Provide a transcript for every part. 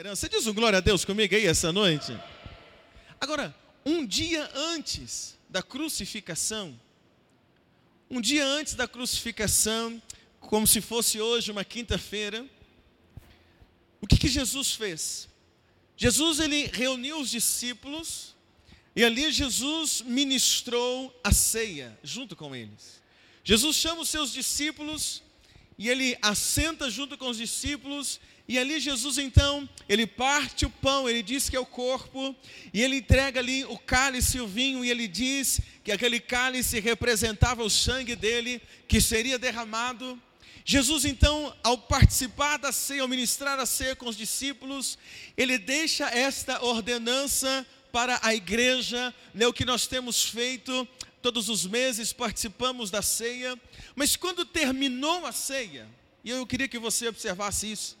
esperança. Diz um glória a Deus comigo aí essa noite. Agora, um dia antes da crucificação, um dia antes da crucificação, como se fosse hoje uma quinta-feira, o que, que Jesus fez? Jesus ele reuniu os discípulos e ali Jesus ministrou a ceia junto com eles. Jesus chama os seus discípulos e ele assenta junto com os discípulos, e ali Jesus então, ele parte o pão, ele diz que é o corpo, e ele entrega ali o cálice e o vinho, e ele diz que aquele cálice representava o sangue dele, que seria derramado. Jesus então, ao participar da ceia, ao ministrar a ceia com os discípulos, ele deixa esta ordenança para a igreja, né, o que nós temos feito todos os meses participamos da ceia, mas quando terminou a ceia, e eu queria que você observasse isso,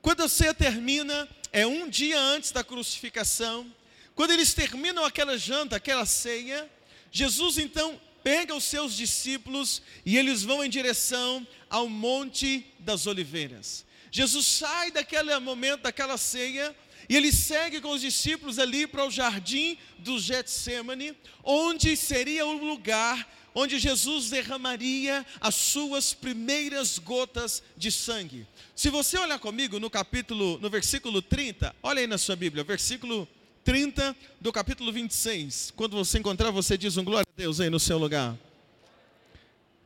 quando a ceia termina, é um dia antes da crucificação, quando eles terminam aquela janta, aquela ceia, Jesus então pega os seus discípulos e eles vão em direção ao Monte das Oliveiras. Jesus sai daquele momento, daquela ceia, e ele segue com os discípulos ali para o jardim do Getsemane, onde seria o lugar onde Jesus derramaria as suas primeiras gotas de sangue. Se você olhar comigo no capítulo, no versículo 30, olha aí na sua Bíblia, versículo 30 do capítulo 26. Quando você encontrar, você diz um glória a Deus aí no seu lugar.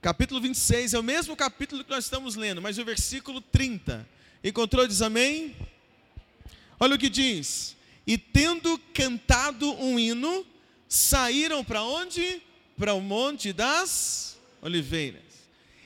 Capítulo 26 é o mesmo capítulo que nós estamos lendo, mas o versículo 30. Encontrou, diz amém? Olha o que diz: E tendo cantado um hino, saíram para onde? Para o Monte das Oliveiras.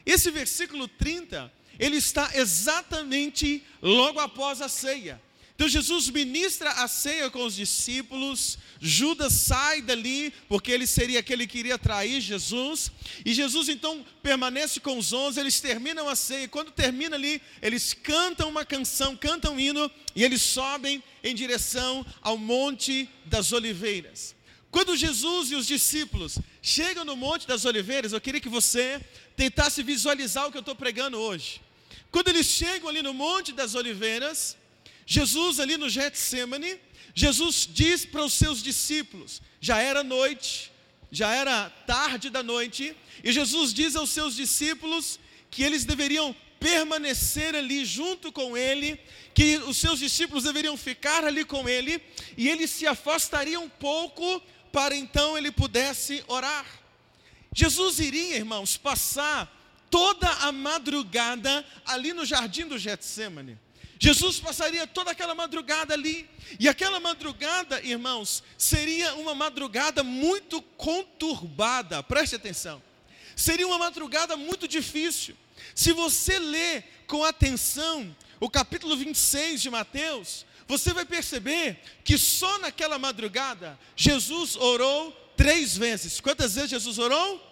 Esse versículo 30, ele está exatamente logo após a ceia. Então Jesus ministra a ceia com os discípulos, Judas sai dali, porque ele seria aquele que iria trair Jesus, e Jesus então permanece com os onze, eles terminam a ceia, e quando termina ali, eles cantam uma canção, cantam um hino, e eles sobem em direção ao Monte das Oliveiras. Quando Jesus e os discípulos chegam no Monte das Oliveiras, eu queria que você tentasse visualizar o que eu estou pregando hoje. Quando eles chegam ali no Monte das Oliveiras, Jesus ali no Getsemane, Jesus diz para os seus discípulos, já era noite, já era tarde da noite, e Jesus diz aos seus discípulos que eles deveriam permanecer ali junto com ele, que os seus discípulos deveriam ficar ali com ele, e ele se afastaria um pouco para então ele pudesse orar. Jesus iria, irmãos, passar toda a madrugada ali no jardim do Getsemane. Jesus passaria toda aquela madrugada ali, e aquela madrugada, irmãos, seria uma madrugada muito conturbada, preste atenção, seria uma madrugada muito difícil. Se você ler com atenção o capítulo 26 de Mateus, você vai perceber que só naquela madrugada Jesus orou três vezes. Quantas vezes Jesus orou?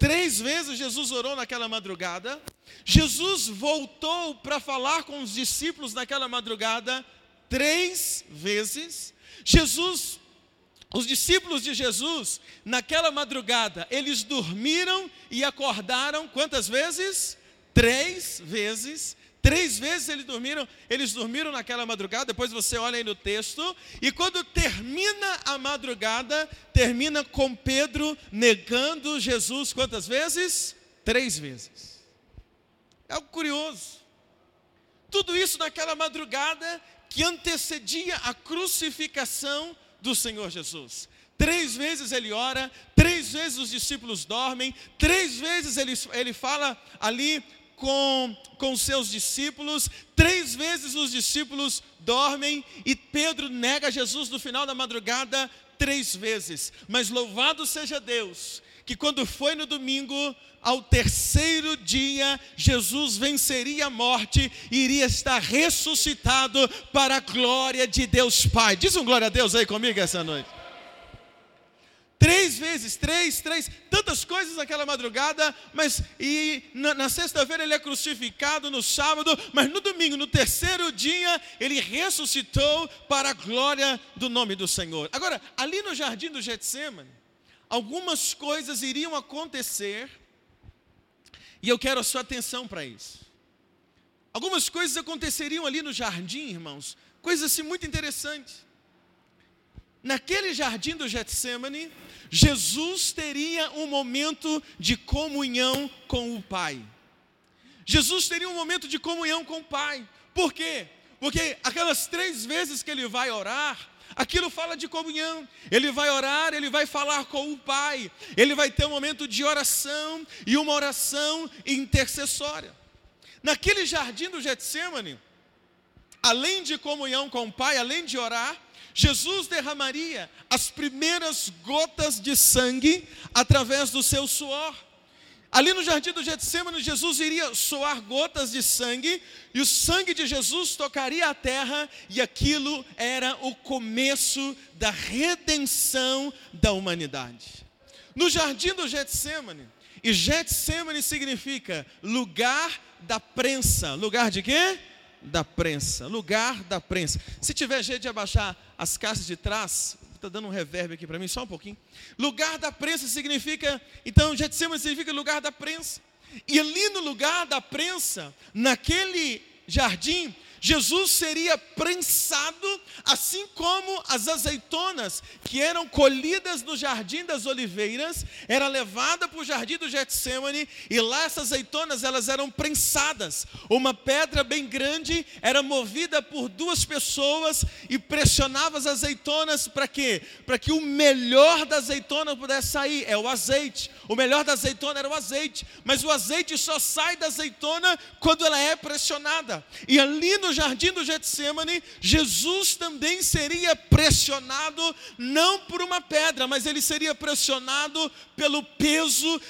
Três vezes Jesus orou naquela madrugada. Jesus voltou para falar com os discípulos naquela madrugada três vezes. Jesus, os discípulos de Jesus, naquela madrugada, eles dormiram e acordaram quantas vezes? Três vezes. Três vezes eles dormiram, eles dormiram naquela madrugada, depois você olha aí no texto, e quando termina a madrugada, termina com Pedro negando Jesus quantas vezes? Três vezes. É algo curioso. Tudo isso naquela madrugada que antecedia a crucificação do Senhor Jesus. Três vezes ele ora, três vezes os discípulos dormem, três vezes ele, ele fala ali com, com seus discípulos, três vezes os discípulos dormem e Pedro nega Jesus no final da madrugada três vezes. Mas louvado seja Deus, que quando foi no domingo, ao terceiro dia, Jesus venceria a morte e iria estar ressuscitado para a glória de Deus Pai. Diz um glória a Deus aí comigo essa noite. Três vezes, três, três, tantas coisas naquela madrugada, mas e na, na sexta-feira ele é crucificado, no sábado, mas no domingo, no terceiro dia, ele ressuscitou para a glória do nome do Senhor. Agora, ali no jardim do Getsemane, algumas coisas iriam acontecer, e eu quero a sua atenção para isso. Algumas coisas aconteceriam ali no jardim, irmãos, coisa assim muito interessante. Naquele jardim do Getsemane, Jesus teria um momento de comunhão com o Pai. Jesus teria um momento de comunhão com o Pai. Por quê? Porque aquelas três vezes que ele vai orar, aquilo fala de comunhão. Ele vai orar, ele vai falar com o Pai, ele vai ter um momento de oração e uma oração intercessória. Naquele jardim do Getsemane, além de comunhão com o Pai, além de orar, Jesus derramaria as primeiras gotas de sangue através do seu suor. Ali no jardim do Getsemane, Jesus iria soar gotas de sangue, e o sangue de Jesus tocaria a terra, e aquilo era o começo da redenção da humanidade. No jardim do Getsemane, e Getsemane significa lugar da prensa. Lugar de quê? Da prensa. Lugar da prensa. Se tiver jeito de abaixar as caixas de trás, está dando um reverb aqui para mim, só um pouquinho. Lugar da prensa significa, então, Getsemane significa lugar da prensa. E ali no lugar da prensa, naquele jardim, Jesus seria prensado, assim como as azeitonas que eram colhidas no jardim das oliveiras, era levada para o jardim do Getsemane e lá essas azeitonas elas eram prensadas. Uma pedra bem grande era movida por duas pessoas e pressionava as azeitonas para quê? Para que o melhor da azeitona pudesse sair, é o azeite. O melhor da azeitona era o azeite, mas o azeite só sai da azeitona quando ela é pressionada. E ali no jardim do Getsemane, Jesus também seria pressionado não por uma pedra, mas ele seria pressionado pelo peso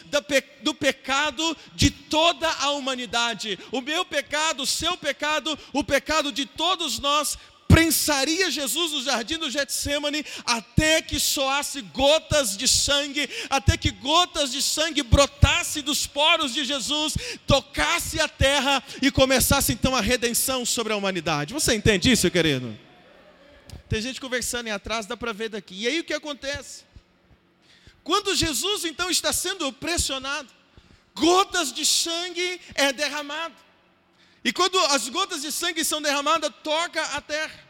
do pecado de toda a humanidade. O meu pecado, o seu pecado, o pecado de todos nós prensaria Jesus no jardim do Getsemane até que soasse gotas de sangue, até que gotas de sangue brotasse dos poros de Jesus, tocasse a terra e começasse então a redenção sobre a humanidade. Você entende isso, querido? Tem gente conversando aí atrás, dá para ver daqui. E aí o que acontece? Quando Jesus então está sendo pressionado, gotas de sangue é derramado. E quando as gotas de sangue são derramadas, toca a terra.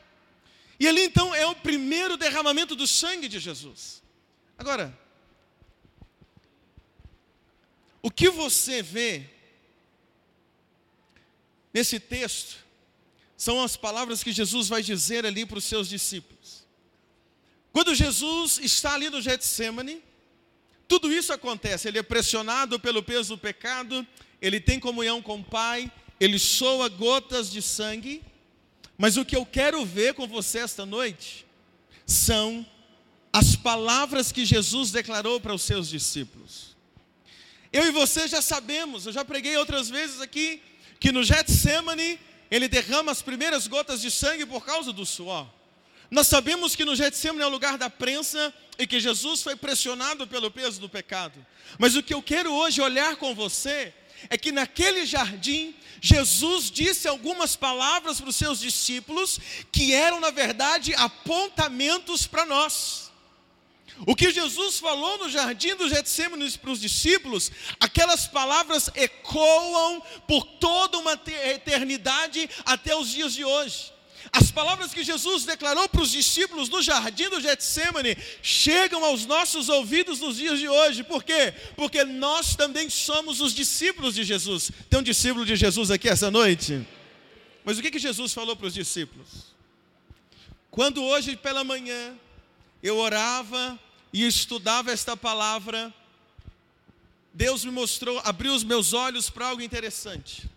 E ali então é o primeiro derramamento do sangue de Jesus. Agora, o que você vê nesse texto são as palavras que Jesus vai dizer ali para os seus discípulos. Quando Jesus está ali no Getsemane, tudo isso acontece, ele é pressionado pelo peso do pecado, ele tem comunhão com o Pai, ele soa gotas de sangue, mas o que eu quero ver com você esta noite são as palavras que Jesus declarou para os seus discípulos. Eu e você já sabemos, eu já preguei outras vezes aqui, que no Getsemane ele derrama as primeiras gotas de sangue por causa do suor. Nós sabemos que no Getsemane é o lugar da prensa e que Jesus foi pressionado pelo peso do pecado. Mas o que eu quero hoje olhar com você é que naquele jardim, Jesus disse algumas palavras para os seus discípulos que eram, na verdade, apontamentos para nós. O que Jesus falou no jardim do Getsemane para os discípulos, aquelas palavras ecoam por toda uma eternidade até os dias de hoje. As palavras que Jesus declarou para os discípulos no jardim do Getsemane chegam aos nossos ouvidos nos dias de hoje. Por quê? Porque nós também somos os discípulos de Jesus. Tem um discípulo de Jesus aqui essa noite? Mas o que, que Jesus falou para os discípulos? Quando hoje pela manhã eu orava e estudava esta palavra, Deus me mostrou, abriu os meus olhos para algo interessante.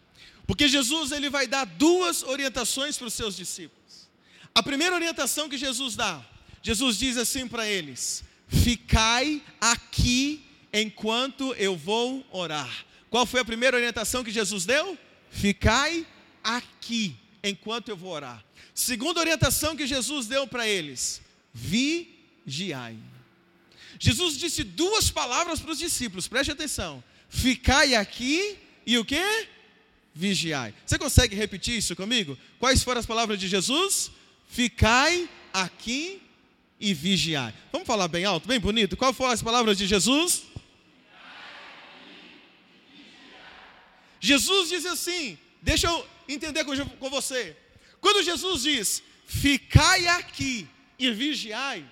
Porque Jesus ele vai dar duas orientações para os seus discípulos. A primeira orientação que Jesus dá, Jesus diz assim para eles: Ficai aqui enquanto eu vou orar. Qual foi a primeira orientação que Jesus deu? Ficai aqui enquanto eu vou orar. Segunda orientação que Jesus deu para eles: vigiai. Jesus disse duas palavras para os discípulos, preste atenção: ficai aqui e o que? Vigiai. Você consegue repetir isso comigo? Quais foram as palavras de Jesus? Ficai aqui e vigiai. Vamos falar bem alto, bem bonito. Quais foram as palavras de Jesus? Jesus diz assim: deixa eu entender com você. Quando Jesus diz, ficai aqui e vigiai.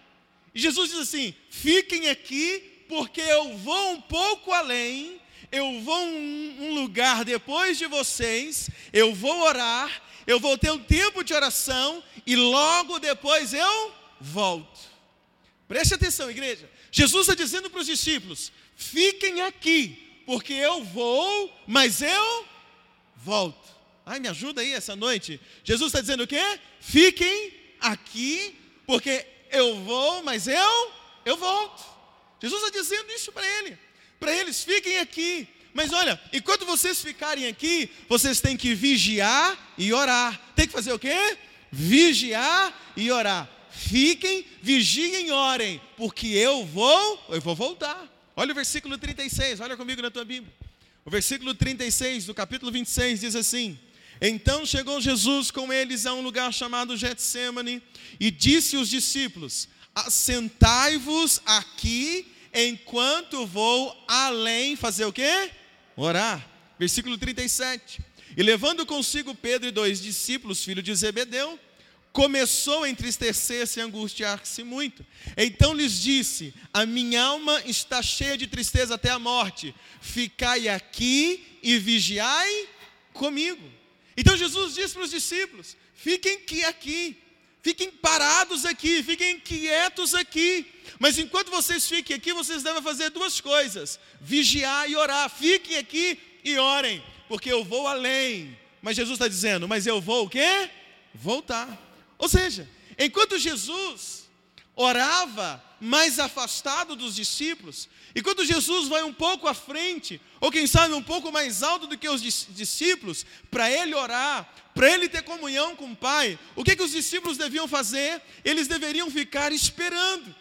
Jesus diz assim: fiquem aqui, porque eu vou um pouco além, eu vou um, um lugar depois de vocês, eu vou orar, eu vou ter um tempo de oração e logo depois eu volto. Preste atenção, igreja. Jesus está dizendo para os discípulos: fiquem aqui, porque eu vou, mas eu volto. Ai, me ajuda aí essa noite. Jesus está dizendo o quê? Fiquem aqui, porque eu vou, mas eu, eu volto. Jesus está dizendo isso para ele. Para eles, fiquem aqui. Mas olha, enquanto vocês ficarem aqui, vocês têm que vigiar e orar. Tem que fazer o quê? Vigiar e orar. Fiquem, vigiem e orem, porque eu vou, eu vou voltar. Olha o versículo 36, olha comigo na tua Bíblia. O versículo 36 do capítulo 26 diz assim: Então chegou Jesus com eles a um lugar chamado Getsemane e disse aos discípulos: Assentai-vos aqui enquanto vou além fazer o quê? Orar. Versículo 37. E levando consigo Pedro e dois discípulos, filhos de Zebedeu, começou a entristecer-se e angustiar-se muito. Então lhes disse: A minha alma está cheia de tristeza até a morte. Ficai aqui e vigiai comigo. Então Jesus disse para os discípulos: Fiquem aqui, fiquem parados aqui, fiquem quietos aqui. Mas enquanto vocês fiquem aqui, vocês devem fazer duas coisas: vigiar e orar. Fiquem aqui e orem, porque eu vou além. Mas Jesus está dizendo: Mas eu vou o quê? Voltar. Ou seja, enquanto Jesus orava mais afastado dos discípulos, e quando Jesus vai um pouco à frente, ou quem sabe um pouco mais alto do que os discípulos, para ele orar, para ele ter comunhão com o Pai, o que, que os discípulos deviam fazer? Eles deveriam ficar esperando.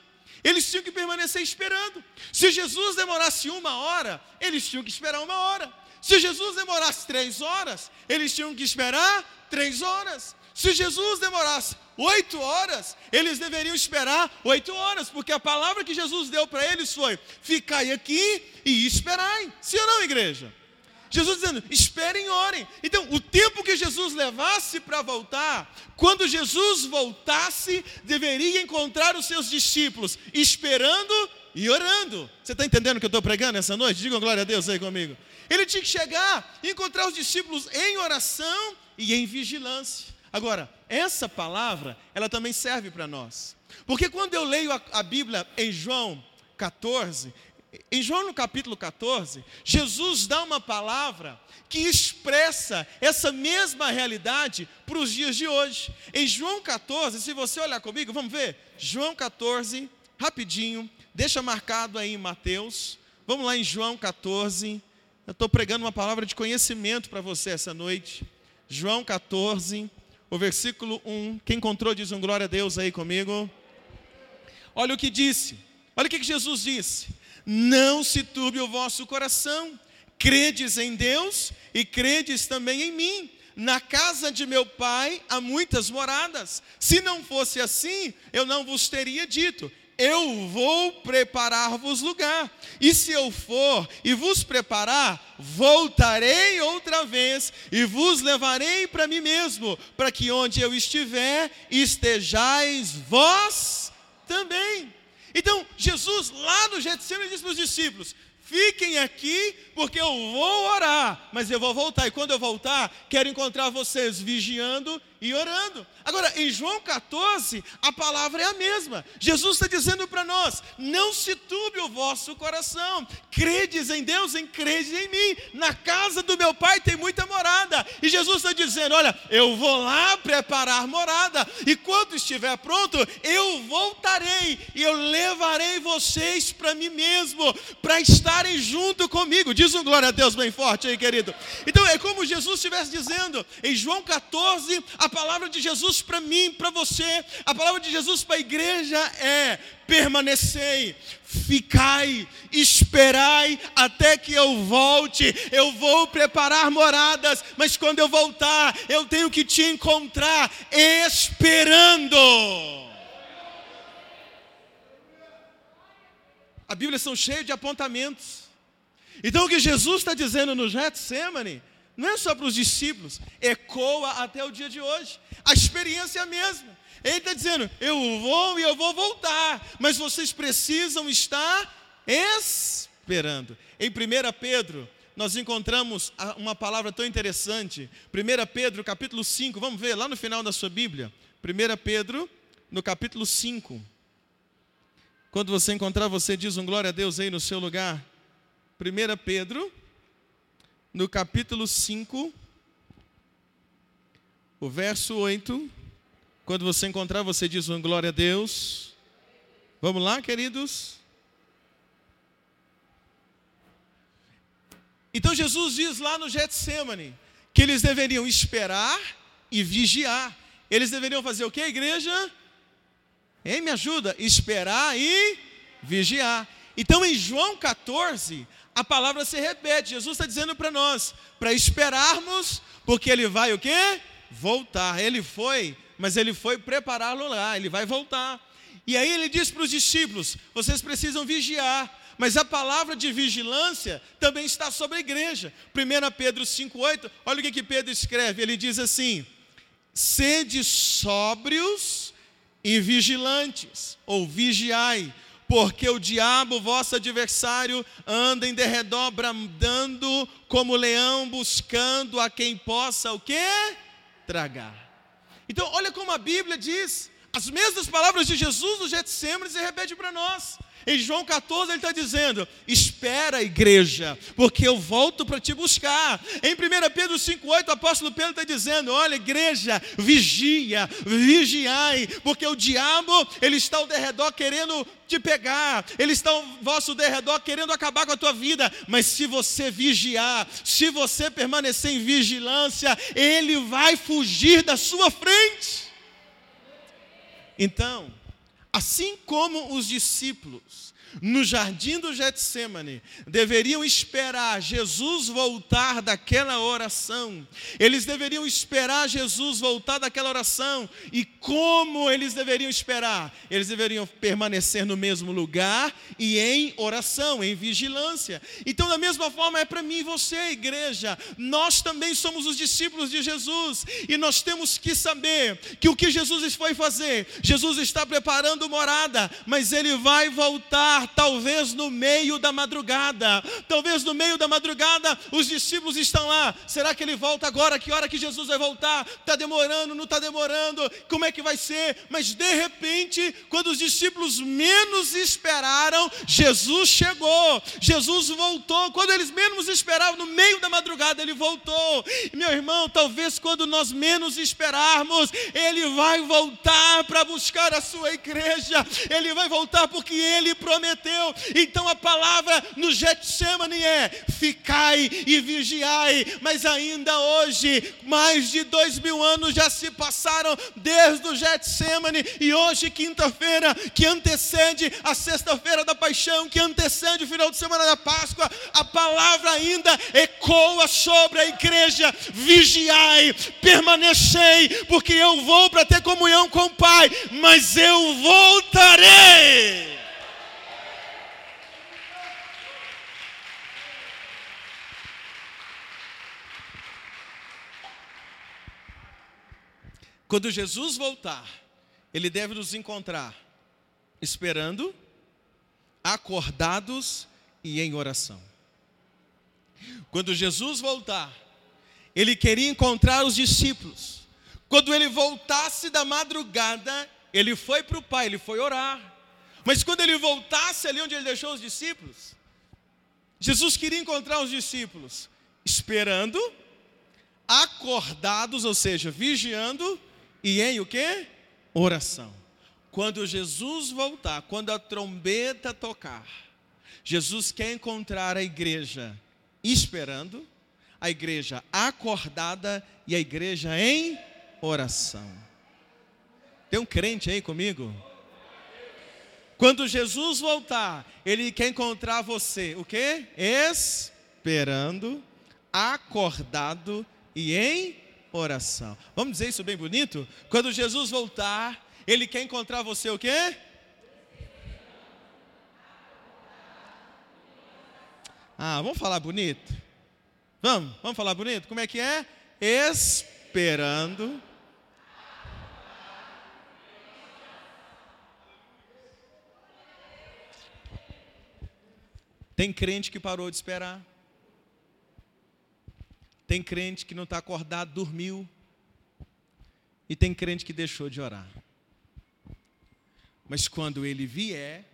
Eles tinham que permanecer esperando. Se Jesus demorasse uma hora, eles tinham que esperar uma hora. Se Jesus demorasse três horas, eles tinham que esperar três horas. Se Jesus demorasse oito horas, eles deveriam esperar oito horas, porque a palavra que Jesus deu para eles foi: ficai aqui e esperai. Sim ou não, igreja? Jesus dizendo: esperem e orem. Então, o tempo que Jesus levasse para voltar, quando Jesus voltasse, deveria encontrar os seus discípulos esperando e orando. Você está entendendo o que eu estou pregando essa noite? Digam glória a Deus aí comigo. Ele tinha que chegar e encontrar os discípulos em oração e em vigilância. Agora, essa palavra, ela também serve para nós. Porque quando eu leio a, a, Bíblia em João 14, em João no capítulo 14, Jesus dá uma palavra que expressa essa mesma realidade para os dias de hoje. Em João 14, se você olhar comigo, vamos ver? João 14, rapidinho, deixa marcado aí em Mateus. Vamos lá em João 14. Eu estou pregando uma palavra de conhecimento para você essa noite. João 14, o versículo 1. Quem encontrou diz um glória a Deus aí comigo. Olha o que disse. Olha o que Jesus disse. Não se turbe o vosso coração. Credes em Deus e credes também em mim. Na casa de meu pai há muitas moradas. Se não fosse assim, eu não vos teria dito eu vou preparar-vos lugar. E se eu for e vos preparar, voltarei outra vez e vos levarei para mim mesmo, para que onde eu estiver, estejais vós também. Então, Jesus lá no Getsemane disse para os discípulos: Fiquem aqui, porque eu vou orar, mas eu vou voltar. E quando eu voltar, quero encontrar vocês vigiando e orando. Agora, em João 14, a palavra é a mesma. Jesus está dizendo para nós: não se turbe o vosso coração, credes em Deus, em credes em mim. Na casa do meu pai tem muita morada. E Jesus está dizendo: olha, eu vou lá preparar morada, e quando estiver pronto, eu voltarei e eu levarei vocês para mim mesmo, para estarem junto comigo. Diz um glória a Deus bem forte aí, querido. Então, é como Jesus estivesse dizendo em João 14, a palavra de Jesus para mim, para você, a palavra de Jesus para a igreja é: permanecei, ficai, esperai até que eu volte. Eu vou preparar moradas, mas quando eu voltar, eu tenho que te encontrar esperando. A Bíblia são cheias de apontamentos. Então o que Jesus está dizendo no Getsemane Não é só para os discípulos, ecoa até o dia de hoje. A experiência é a mesma. Ele está dizendo: eu vou e eu vou voltar, mas vocês precisam estar esperando. Em 1 Pedro, nós encontramos uma palavra tão interessante. 1 Pedro, capítulo 5, vamos ver lá no final da sua Bíblia. 1 Pedro, no capítulo 5. Quando você encontrar, você diz um glória a Deus aí no seu lugar. 1 Pedro, no capítulo 5, o verso 8. Quando você encontrar, você diz um glória a Deus. Vamos lá, queridos? Então Jesus diz lá no Getsemane que eles deveriam esperar e vigiar. Eles deveriam fazer o que, igreja? Hein, me ajuda? Esperar e vigiar. Então em João 14, a palavra se repete. Jesus está dizendo para nós, para esperarmos, porque ele vai o quê? Voltar. Ele foi, mas ele foi prepará-lo lá, ele vai voltar. E aí ele diz para os discípulos: vocês precisam vigiar, mas a palavra de vigilância também está sobre a igreja. 1 Pedro 5,8, olha o que, que Pedro escreve: ele diz assim: sede sóbrios e vigilantes, ou vigiai, porque o diabo, vosso adversário, anda em derredor bramando como leão, buscando a quem possa o quê? Tragar. Então, olha como a Bíblia diz, as mesmas palavras de Jesus no Getsemane se repete para nós. Em João 14 ele está dizendo: Espera, igreja, porque eu volto para te buscar. Em 1 Pedro 5,8 o apóstolo Pedro está dizendo: Olha, igreja, vigia, vigiai, porque o diabo ele está ao derredor querendo te pegar, ele está ao vosso derredor querendo acabar com a tua vida. Mas se você vigiar, se você permanecer em vigilância, ele vai fugir da sua frente. Então, Assim como os discípulos no jardim do Getsemane, deveriam esperar Jesus voltar daquela oração. Eles deveriam esperar Jesus voltar daquela oração. E como eles deveriam esperar? Eles deveriam permanecer no mesmo lugar e em oração, em vigilância. Então, da mesma forma, é para mim e você, igreja. Nós também somos os discípulos de Jesus e nós temos que saber que o que Jesus foi fazer, Jesus está preparando morada, mas ele vai voltar talvez no meio da madrugada. Talvez no meio da madrugada os discípulos estão lá. Será que ele volta agora? Que hora que Jesus vai voltar? Está demorando, não está demorando? Como é que vai ser? Mas de repente, quando os discípulos menos esperaram, Jesus chegou. Jesus voltou. Quando eles menos esperavam, no meio da madrugada, ele voltou. Meu irmão, talvez quando nós menos esperarmos, ele vai voltar para buscar a sua igreja. Ele vai voltar porque ele prometeu prometeu. Então a palavra no Getsemane é: ficai e vigiai. Mas ainda hoje, mais de dois mil anos já se passaram desde o Getsemane, e hoje, quinta-feira, que antecede a sexta-feira da paixão, que antecede o final de semana da Páscoa, a palavra ainda ecoa sobre a igreja: vigiai, permanecei, porque eu vou para ter comunhão com o Pai, mas eu voltarei. Quando Jesus voltar, ele deve nos encontrar esperando, acordados e em oração. Quando Jesus voltar, ele queria encontrar os discípulos. Quando ele voltasse da madrugada, ele foi para o Pai, ele foi orar. Mas quando ele voltasse ali onde ele deixou os discípulos, Jesus queria encontrar os discípulos esperando, acordados, ou seja, vigiando e em o que? Oração. Quando Jesus voltar, quando a trombeta tocar, Jesus quer encontrar a igreja esperando, a igreja acordada e a igreja em oração. Tem um crente aí comigo? Quando Jesus voltar, ele quer encontrar você, o que? Esperando, acordado e em oração. Vamos dizer isso bem bonito? Quando Jesus voltar, ele quer encontrar você o quê? Ah, vamos falar bonito? Vamos, vamos falar bonito? Como é que é? Esperando. Tem crente que parou de esperar. Tem crente que não está acordado, dormiu. E tem crente que deixou de orar. Mas quando ele vier,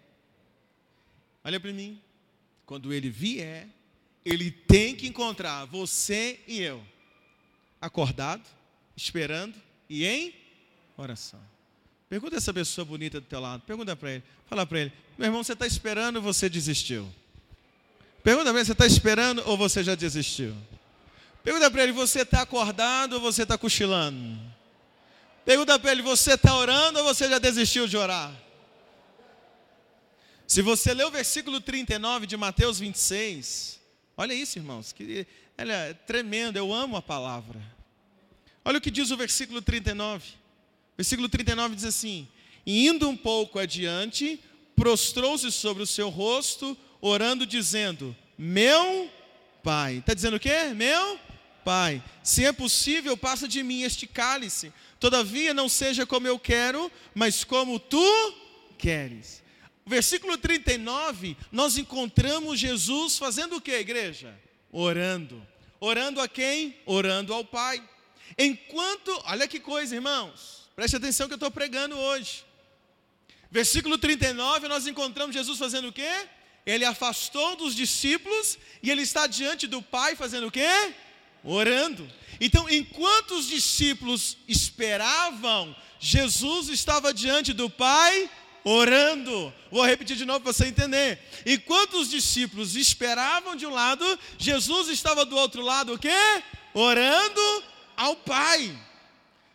olha para mim, quando ele vier, ele tem que encontrar você e eu, acordado, esperando e em oração. Pergunta essa pessoa bonita do teu lado, pergunta para ele, fala para ele, meu irmão, você está esperando ou você desistiu? Pergunta para ele, você está esperando ou você já desistiu? Pergunta para ele, você está acordado ou você está cochilando? Pergunta para ele, você está orando ou você já desistiu de orar? Se você ler o versículo 39 de Mateus 26, olha isso, irmãos, que ela é tremendo, eu amo a palavra. Olha o que diz o versículo 39. Versículo 39 diz assim: indo um pouco adiante, prostrou-se sobre o seu rosto, orando, dizendo: Meu Pai. Está dizendo o quê? Meu Pai, se é possível, passa de mim este cálice. Todavia, não seja como eu quero, mas como tu queres. Versículo 39, nós encontramos Jesus fazendo o que, igreja? Orando. Orando a quem? Orando ao Pai. Enquanto, olha que coisa, irmãos, preste atenção que eu estou pregando hoje. Versículo 39, nós encontramos Jesus fazendo o quê? Ele afastou dos discípulos e ele está diante do Pai fazendo o quê? Orando. Então, enquanto os discípulos esperavam, Jesus estava diante do Pai orando. Vou repetir de novo para você entender. Enquanto os discípulos esperavam de um lado, Jesus estava do outro lado, o quê? Orando ao Pai.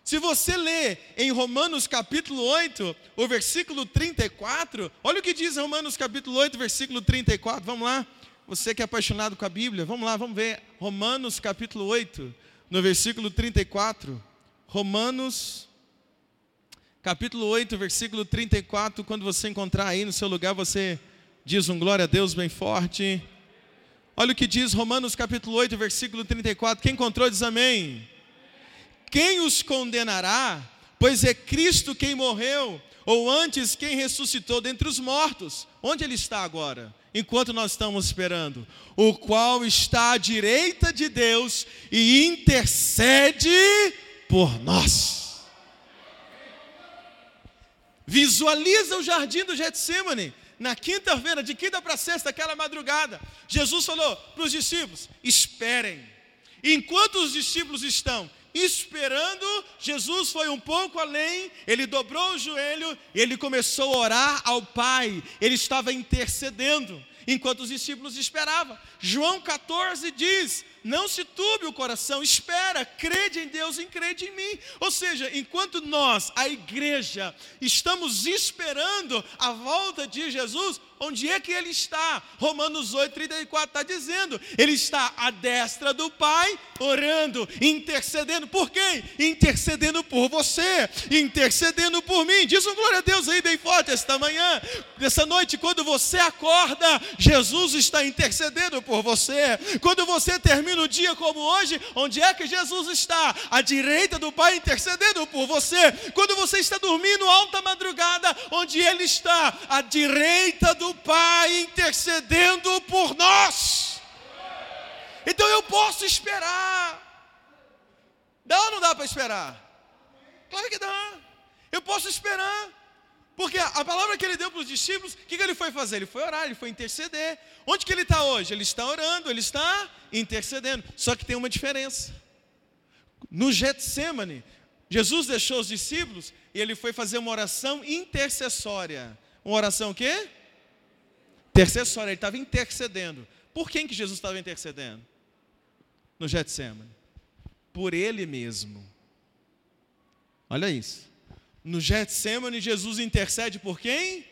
Se você ler em Romanos capítulo 8, o versículo 34, olha o que diz Romanos capítulo 8, versículo 34, vamos lá. Você que é apaixonado com a Bíblia, vamos lá, vamos ver Romanos capítulo 8, no versículo 34. Romanos capítulo 8, versículo 34. Quando você encontrar aí no seu lugar, você diz um glória a Deus bem forte. Olha o que diz Romanos capítulo 8, versículo 34. Quem encontrou diz amém. Quem os condenará? Pois é Cristo quem morreu, ou antes quem ressuscitou dentre os mortos. Onde ele está agora? Enquanto nós estamos esperando, o qual está à direita de Deus e intercede por nós. Visualiza o jardim do Getsemane. Na quinta-feira, de quinta para sexta, aquela madrugada, Jesus falou para os discípulos: esperem. Enquanto os discípulos estão esperando, Jesus foi um pouco além, ele dobrou o joelho e ele começou a orar ao Pai, ele estava intercedendo, enquanto os discípulos esperavam. João 14 diz: não se turbe o coração, espera, crede em Deus e crede em mim. Ou seja, enquanto nós, a igreja, estamos esperando a volta de Jesus, onde é que ele está? Romanos 8, 34 está dizendo: ele está à destra do Pai, orando, intercedendo. Por quem? Intercedendo por você, intercedendo por mim. Diz um glória a Deus aí bem forte esta manhã, essa noite, quando você acorda, Jesus está intercedendo por você. Quando você termina no dia como hoje, onde é que Jesus está? À direita do Pai intercedendo por você. Quando você está dormindo alta madrugada, onde Ele está? À direita do Pai intercedendo por nós. Então eu posso esperar. Dá ou não dá para esperar? Claro que dá. Eu posso esperar. Porque a palavra que ele deu para os discípulos, o que, que ele foi fazer? Ele foi orar, ele foi interceder. Onde que ele está hoje? Ele está orando, ele está intercedendo. Só que tem uma diferença. No Getsemane, Jesus deixou os discípulos e ele foi fazer uma oração intercessória. Uma oração o quê? Intercessória, ele estava intercedendo. Por quem que Jesus estava intercedendo? No Getsemane. Por ele mesmo. Olha isso. No Getsemane, Jesus intercede por quem?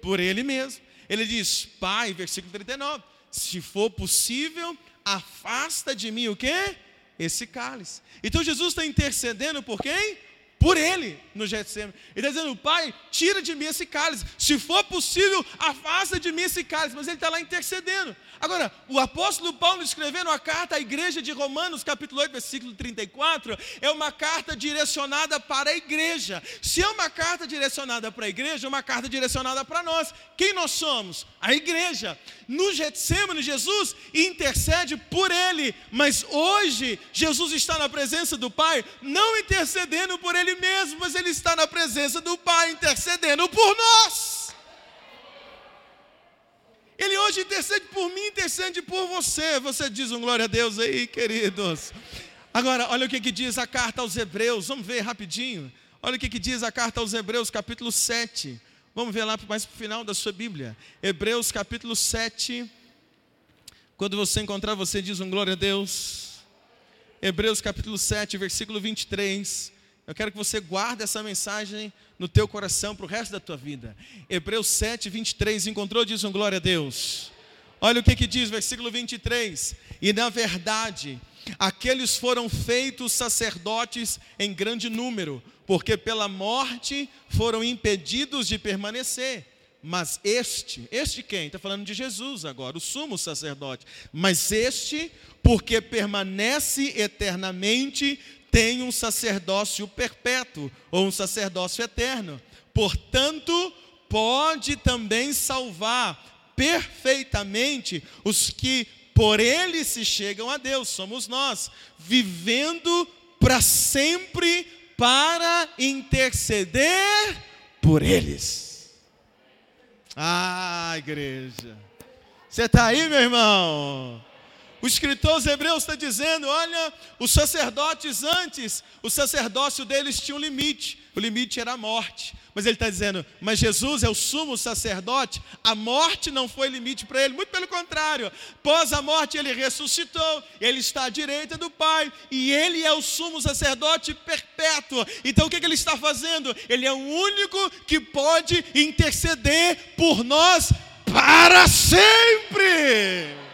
Por ele mesmo. Ele diz, Pai, versículo 39, se for possível, afasta de mim o quê? Esse cálice. Então Jesus está intercedendo por quem? Por ele no Getsemane. Ele está dizendo, pai, tira de mim esse cálice. Se for possível, afasta de mim esse cálice. Mas ele está lá intercedendo. Agora, o apóstolo Paulo escrevendo a carta à igreja de Romanos, capítulo 8, versículo 34, é uma carta direcionada para a igreja. Se é uma carta direcionada para a igreja, é uma carta direcionada para nós. Quem nós somos? A igreja. No Getsemane, Jesus intercede por ele. Mas hoje, Jesus está na presença do Pai, não intercedendo por ele mesmo, mas ele está na presença do Pai intercedendo por nós. Ele hoje intercede por mim, intercede por você. Você diz um glória a Deus aí, queridos. Agora, olha o que, que diz a carta aos Hebreus. Vamos ver rapidinho. Olha o que, que diz a carta aos Hebreus, capítulo 7. Vamos ver lá mais para o final da sua Bíblia. Hebreus, capítulo 7. Quando você encontrar, você diz um glória a Deus. Hebreus, capítulo 7, versículo 23. Eu quero que você guarde essa mensagem no teu coração para o resto da tua vida. Hebreus 7, 23, encontrou, diz um glória a Deus. Olha o que, que diz, versículo 23. E na verdade, aqueles foram feitos sacerdotes em grande número, porque pela morte foram impedidos de permanecer. Mas este, este quem? Está falando de Jesus agora, o sumo sacerdote. Mas este, porque permanece eternamente, tem um sacerdócio perpétuo ou um sacerdócio eterno. Portanto, pode também salvar perfeitamente os que por ele se chegam a Deus, somos nós, vivendo para sempre para interceder por eles. Ah, igreja, você está aí, meu irmão? O escritor aos Hebreus está dizendo: olha, os sacerdotes antes, o sacerdócio deles tinha um limite, o limite era a morte. Mas ele está dizendo: mas Jesus é o sumo sacerdote, a morte não foi limite para ele, muito pelo contrário, após a morte ele ressuscitou, ele está à direita do Pai, e ele é o sumo sacerdote perpétuo. Então o que, que ele está fazendo? Ele é o único que pode interceder por nós para sempre.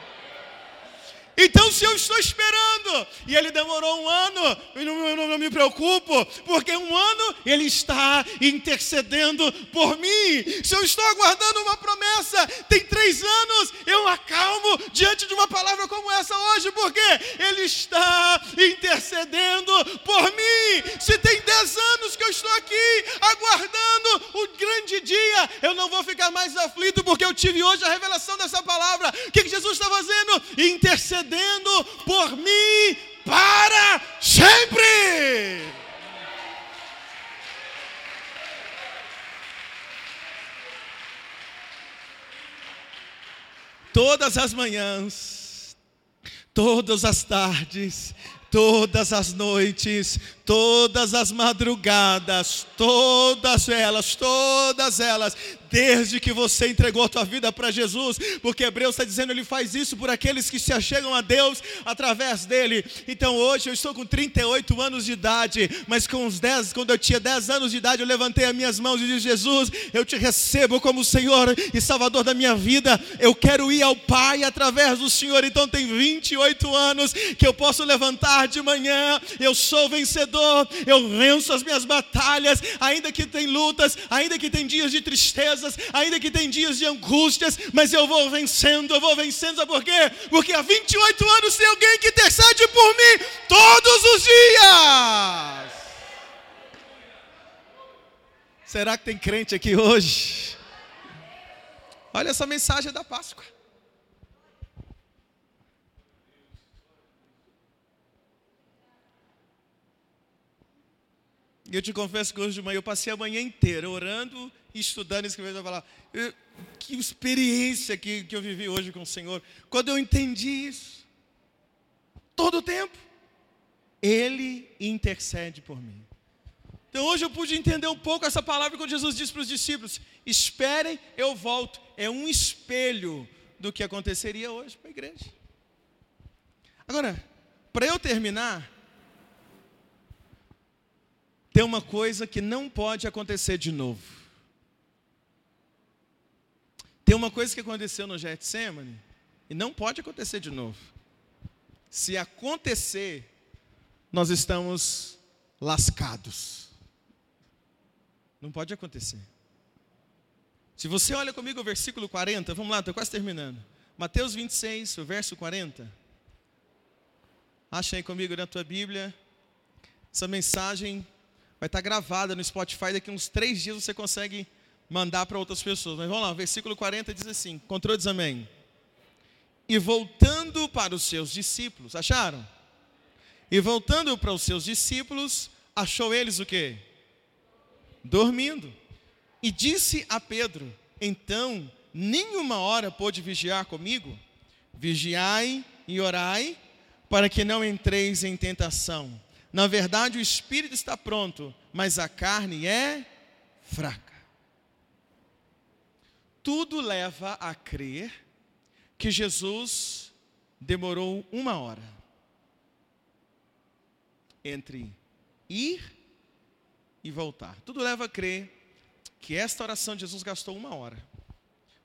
Então, se eu estou esperando e ele demorou um ano, eu não, eu não, me preocupo, porque um ano ele está intercedendo por mim. Se eu estou aguardando uma promessa, tem três anos, eu acalmo diante de uma palavra como essa hoje, porque ele está intercedendo por mim. Se tem dez anos que eu estou aqui aguardando o grande dia, eu não vou ficar mais aflito, porque eu tive hoje a revelação dessa palavra. O que, Jesus está fazendo? Intercedendo intercedendo por mim para sempre. Todas as manhãs, todas as tardes, todas as noites, todas as madrugadas, todas elas, todas elas, desde que você entregou a tua vida para Jesus, porque Hebreus está dizendo, ele faz isso por aqueles que se achegam a Deus através dele. Então hoje eu estou com 38 anos de idade, mas com os 10, quando eu tinha 10 anos de idade, eu levantei as minhas mãos e disse: Jesus, eu te recebo como Senhor e Salvador da minha vida. Eu quero ir ao Pai através do Senhor. Então tem 28 anos que eu posso levantar de manhã, eu sou vencedor, eu venço as minhas batalhas, ainda que tem lutas, ainda que tem dias de tristeza ainda que tem dias de angústias, mas eu vou vencendo, eu vou vencendo, sabe por quê? Porque há 28 anos tem alguém que intercede por mim todos os dias. Será que tem crente aqui hoje? Olha essa mensagem da Páscoa. E eu te confesso que hoje de manhã eu passei a manhã inteira orando estudando escrevendo a palavra. que experiência que, que eu vivi hoje com o Senhor. Quando eu entendi isso, todo o tempo, Ele intercede por mim. Então hoje eu pude entender um pouco essa palavra quando Jesus disse para os discípulos: esperem, eu volto. É um espelho do que aconteceria hoje para a igreja. Agora, para eu terminar, tem uma coisa que não pode acontecer de novo. Tem uma coisa que aconteceu no Getsemane e não pode acontecer de novo. Se acontecer, nós estamos lascados. Não pode acontecer. Se você olha comigo o versículo 40, vamos lá, estou quase terminando. Mateus 26, o verso 40. Acha aí comigo na tua Bíblia. Essa mensagem vai estar gravada no Spotify. Daqui uns três dias você consegue mandar para outras pessoas. Mas vamos lá, versículo 40 diz assim: Encontrou, diz amém. E voltando para os seus discípulos, acharam? E voltando para os seus discípulos, achou eles o quê? Dormindo. E disse a Pedro: Então, nenhuma hora pôde vigiar comigo? Vigiai e orai, para que não entreis em tentação. Na verdade, o espírito está pronto, mas a carne é fraca. Tudo leva a crer que Jesus demorou uma hora entre ir e voltar. Tudo leva a crer que esta oração de Jesus gastou uma hora.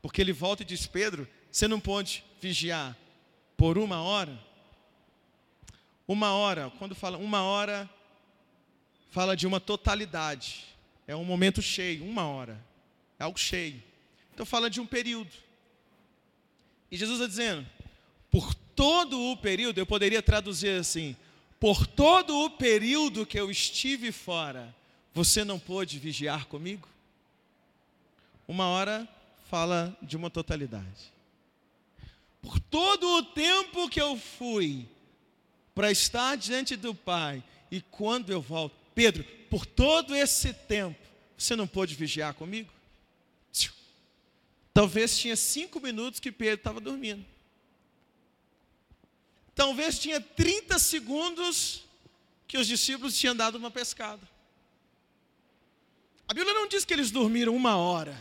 Porque ele volta e diz: Pedro, você não pode vigiar por uma hora? Uma hora, quando fala uma hora, fala de uma totalidade. É um momento cheio, uma hora. É algo cheio. Então fala de um período. E Jesus está dizendo, por todo o período, eu poderia traduzir assim: por todo o período que eu estive fora, você não pôde vigiar comigo? Uma hora fala de uma totalidade. Por todo o tempo que eu fui para estar diante do Pai, e quando eu volto, Pedro, por todo esse tempo, você não pôde vigiar comigo? Talvez tinha cinco minutos que Pedro estava dormindo. Talvez tinha 30 segundos que os discípulos tinham dado uma pescada. A Bíblia não diz que eles dormiram uma hora.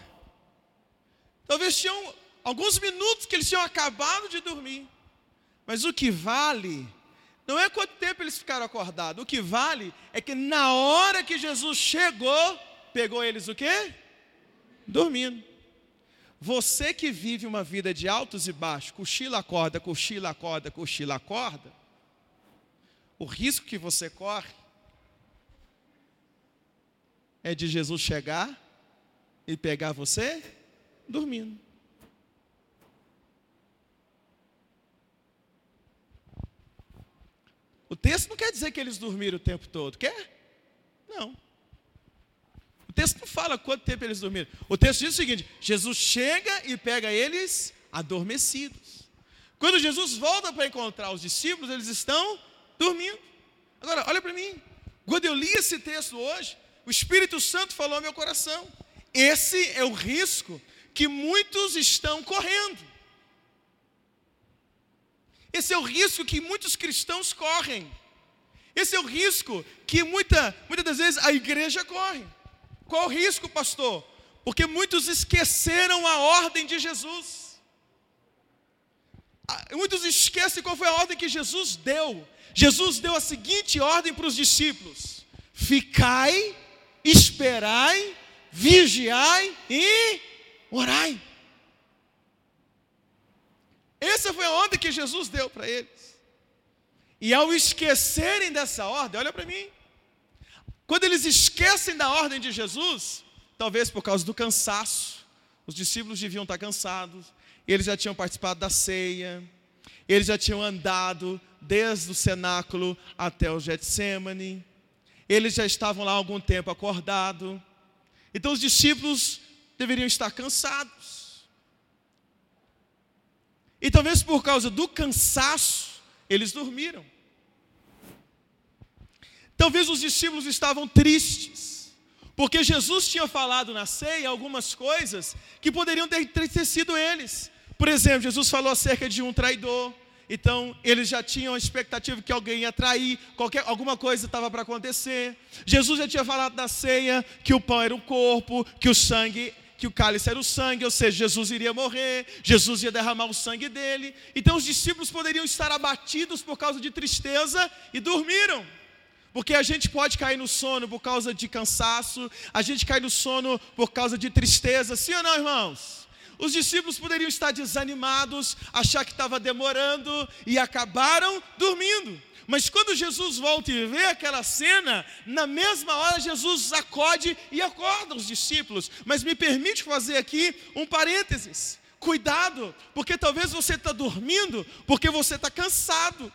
Talvez tinham alguns minutos que eles tinham acabado de dormir. Mas o que vale não é quanto tempo eles ficaram acordados. O que vale é que na hora que Jesus chegou, pegou eles o quê? Dormindo. Você que vive uma vida de altos e baixos, cochila, acorda, cochila, acorda, cochila, acorda, o risco que você corre é de Jesus chegar e pegar você dormindo. O texto não quer dizer que eles dormiram o tempo todo, quer? Não texto não fala quanto tempo eles dormiram. O texto diz o seguinte: Jesus chega e pega eles adormecidos. Quando Jesus volta para encontrar os discípulos, eles estão dormindo. Agora, olha para mim. Quando eu li esse texto hoje, o Espírito Santo falou ao meu coração. Esse é o risco que muitos estão correndo. Esse é o risco que muitos cristãos correm. Esse é o risco que muita, muitas das vezes a igreja corre. Qual o risco, pastor? Porque muitos esqueceram a ordem de Jesus. Ah, muitos esquecem qual foi a ordem que Jesus deu. Jesus deu a seguinte ordem para os discípulos: Ficai, esperai, vigiai e orai. Essa foi a ordem que Jesus deu para eles. E ao esquecerem dessa ordem, olha para mim, quando eles esquecem da ordem de Jesus, talvez por causa do cansaço, os discípulos deviam estar cansados, eles já tinham participado da ceia, eles já tinham andado desde o cenáculo até o Getsemane, eles já estavam lá algum tempo acordados, então os discípulos deveriam estar cansados. E talvez por causa do cansaço, eles dormiram. Talvez os discípulos estavam tristes, porque Jesus tinha falado na ceia algumas coisas que poderiam ter entristecido eles. Por exemplo, Jesus falou acerca de um traidor, então eles já tinham a expectativa que alguém ia trair, qualquer, alguma coisa estava para acontecer. Jesus já tinha falado na ceia que o pão era o corpo, que o sangue que o cálice era o sangue, ou seja, Jesus iria morrer, Jesus ia derramar o sangue dele. Então os discípulos poderiam estar abatidos por causa de tristeza e dormiram. Porque a gente pode cair no sono por causa de cansaço, a gente cai no sono por causa de tristeza, sim ou não, irmãos? Os discípulos poderiam estar desanimados, achar que estava demorando e acabaram dormindo. Mas quando Jesus volta e vê aquela cena, na mesma hora Jesus acode e acorda os discípulos. Mas me permite fazer aqui um parênteses. Cuidado, porque talvez você está dormindo porque você está cansado.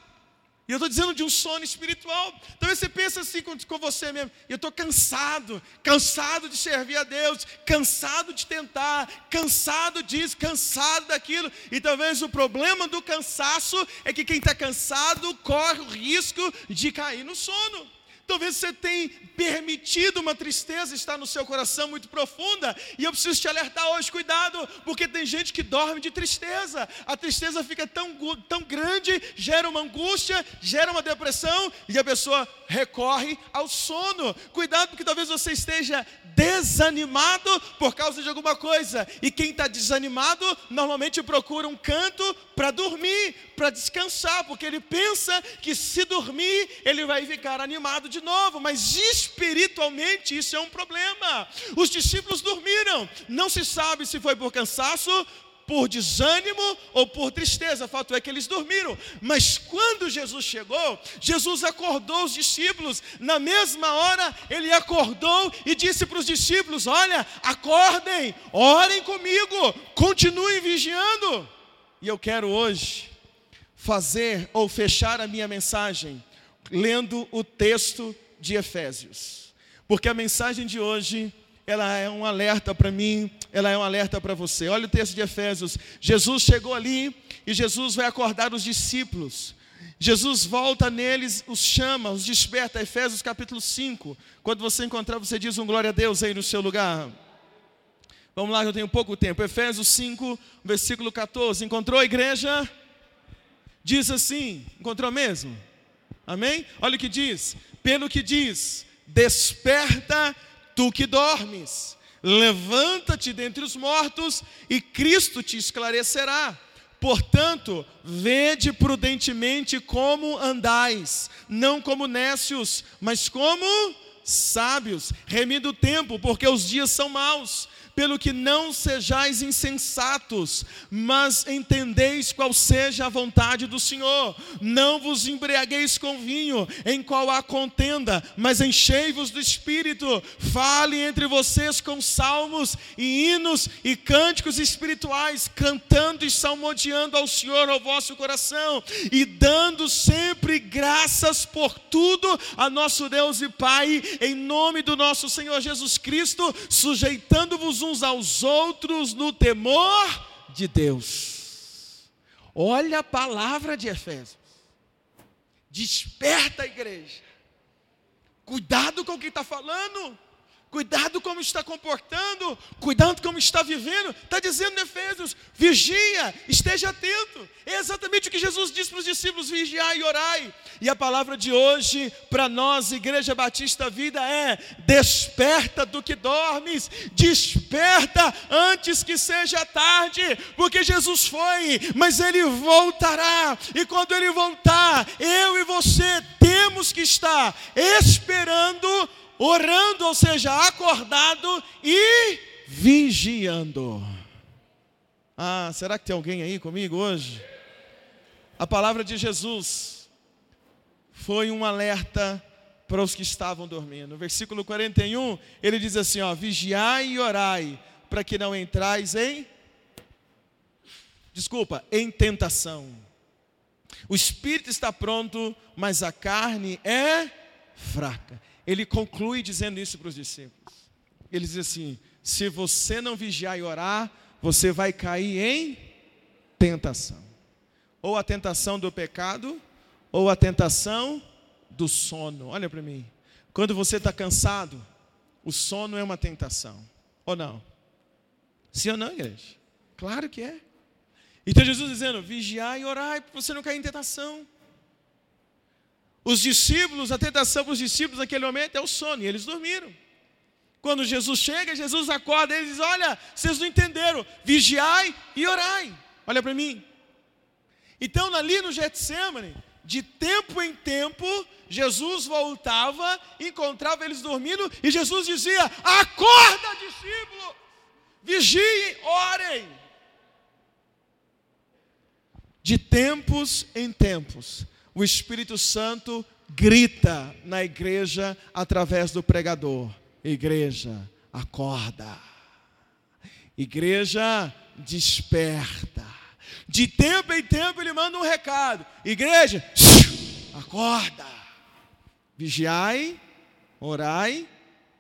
E eu estou dizendo de um sono espiritual. Talvez você pense assim com, com você mesmo. Eu estou cansado, cansado de servir a Deus, cansado de tentar, cansado disso, cansado daquilo. E talvez o problema do cansaço é que quem está cansado corre o risco de cair no sono. Talvez você tenha permitido uma tristeza estar no seu coração muito profunda, e eu preciso te alertar hoje, cuidado, porque tem gente que dorme de tristeza. A tristeza fica tão, tão grande, gera uma angústia, gera uma depressão, e a pessoa recorre ao sono. Cuidado, porque talvez você esteja desanimado por causa de alguma coisa, e quem está desanimado normalmente procura um canto para dormir, para descansar, porque ele pensa que se dormir ele vai ficar animado de novo, mas espiritualmente isso é um problema. Os discípulos dormiram, não se sabe se foi por cansaço, por desânimo ou por tristeza, fato é que eles dormiram. Mas quando Jesus chegou, Jesus acordou os discípulos. Na mesma hora, ele acordou e disse para os discípulos: Olha, acordem, orem comigo, continuem vigiando. E eu quero hoje fazer ou fechar a minha mensagem lendo o texto de Efésios. Porque a mensagem de hoje, ela é um alerta para mim, ela é um alerta para você. Olha o texto de Efésios. Jesus chegou ali e Jesus vai acordar os discípulos. Jesus volta neles, os chama, os desperta. Efésios capítulo 5. Quando você encontrar, você diz um glória a Deus aí no seu lugar. Vamos lá, eu tenho pouco tempo. Efésios 5, versículo 14. Encontrou a igreja? Diz assim: encontrou mesmo? Amém? Olha o que diz: pelo que diz, desperta tu que dormes, levanta-te dentre os mortos e Cristo te esclarecerá. Portanto, vede prudentemente como andais, não como nécios, mas como sábios, remindo o tempo, porque os dias são maus pelo que não sejais insensatos, mas entendeis qual seja a vontade do Senhor. Não vos embriagueis com vinho, em qual há contenda, mas enchei-vos do Espírito. Fale entre vocês com salmos e hinos e cânticos espirituais, cantando e salmodiando ao Senhor ao vosso coração, e dando sempre graças por tudo a nosso Deus e Pai, em nome do nosso Senhor Jesus Cristo, sujeitando-vos uns aos outros no temor de Deus. Olha a palavra de Efésios. Desperta a igreja. Cuidado com o que está falando. Cuidado como está comportando, cuidado como está vivendo. Está dizendo em Efésios: vigia, esteja atento. É exatamente o que Jesus disse para os discípulos: vigiai e orai. E a palavra de hoje para nós, Igreja Batista Vida, é: desperta do que dormes, desperta antes que seja tarde, porque Jesus foi, mas ele voltará. E quando ele voltar, eu e você temos que estar esperando orando, ou seja, acordado e vigiando. Ah, será que tem alguém aí comigo hoje? A palavra de Jesus foi um alerta para os que estavam dormindo. No versículo 41, ele diz assim: ó, vigiai e orai, para que não entrais em desculpa, em tentação. O espírito está pronto, mas a carne é fraca ele conclui dizendo isso para os discípulos. Ele diz assim: se você não vigiar e orar, você vai cair em tentação. Ou a tentação do pecado, ou a tentação do sono. Olha para mim. Quando você está cansado, o sono é uma tentação. Ou não? Sim ou não, igreja? Claro que é. Então Jesus dizendo: vigiar e orar para você não cair em tentação. Os discípulos, a tentação para os discípulos naquele momento é o sono, e eles dormiram. Quando Jesus chega, Jesus acorda, eles dizem: Olha, vocês não entenderam, vigiai e orai. Olha para mim. Então, ali no Getsemane, de tempo em tempo, Jesus voltava, encontrava eles dormindo, e Jesus dizia: Acorda, discípulo, vigiem, orem. De tempos em tempos, o Espírito Santo grita na igreja através do pregador: Igreja, acorda. Igreja, desperta. De tempo em tempo ele manda um recado: Igreja, acorda. Vigiai, orai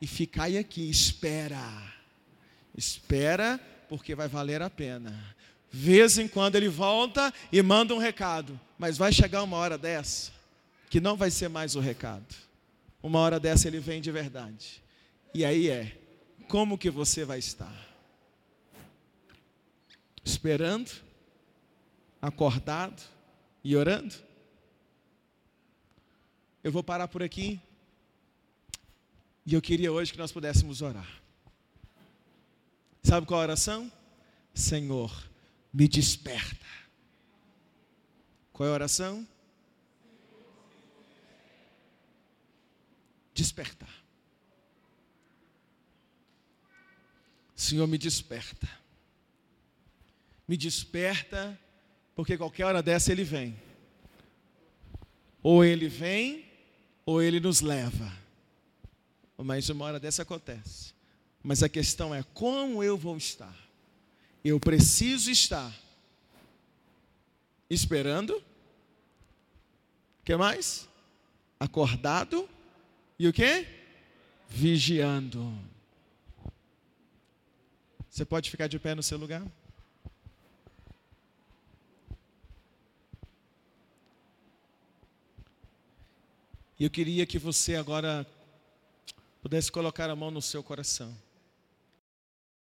e ficai aqui, espera. Espera, porque vai valer a pena. Vez em quando ele volta e manda um recado, mas vai chegar uma hora dessa que não vai ser mais o recado. Uma hora dessa ele vem de verdade. E aí é, como que você vai estar? Esperando, acordado e orando? Eu vou parar por aqui. E eu queria hoje que nós pudéssemos orar. Sabe qual a oração? Senhor, me desperta. Qual é a oração? Despertar. Senhor, me desperta. Me desperta, porque qualquer hora dessa ele vem. Ou ele vem, ou ele nos leva. Mas uma hora dessa acontece. Mas a questão é como eu vou estar. Eu preciso estar esperando. Que mais? Acordado e o que? Vigiando. Você pode ficar de pé no seu lugar? E eu queria que você agora pudesse colocar a mão no seu coração.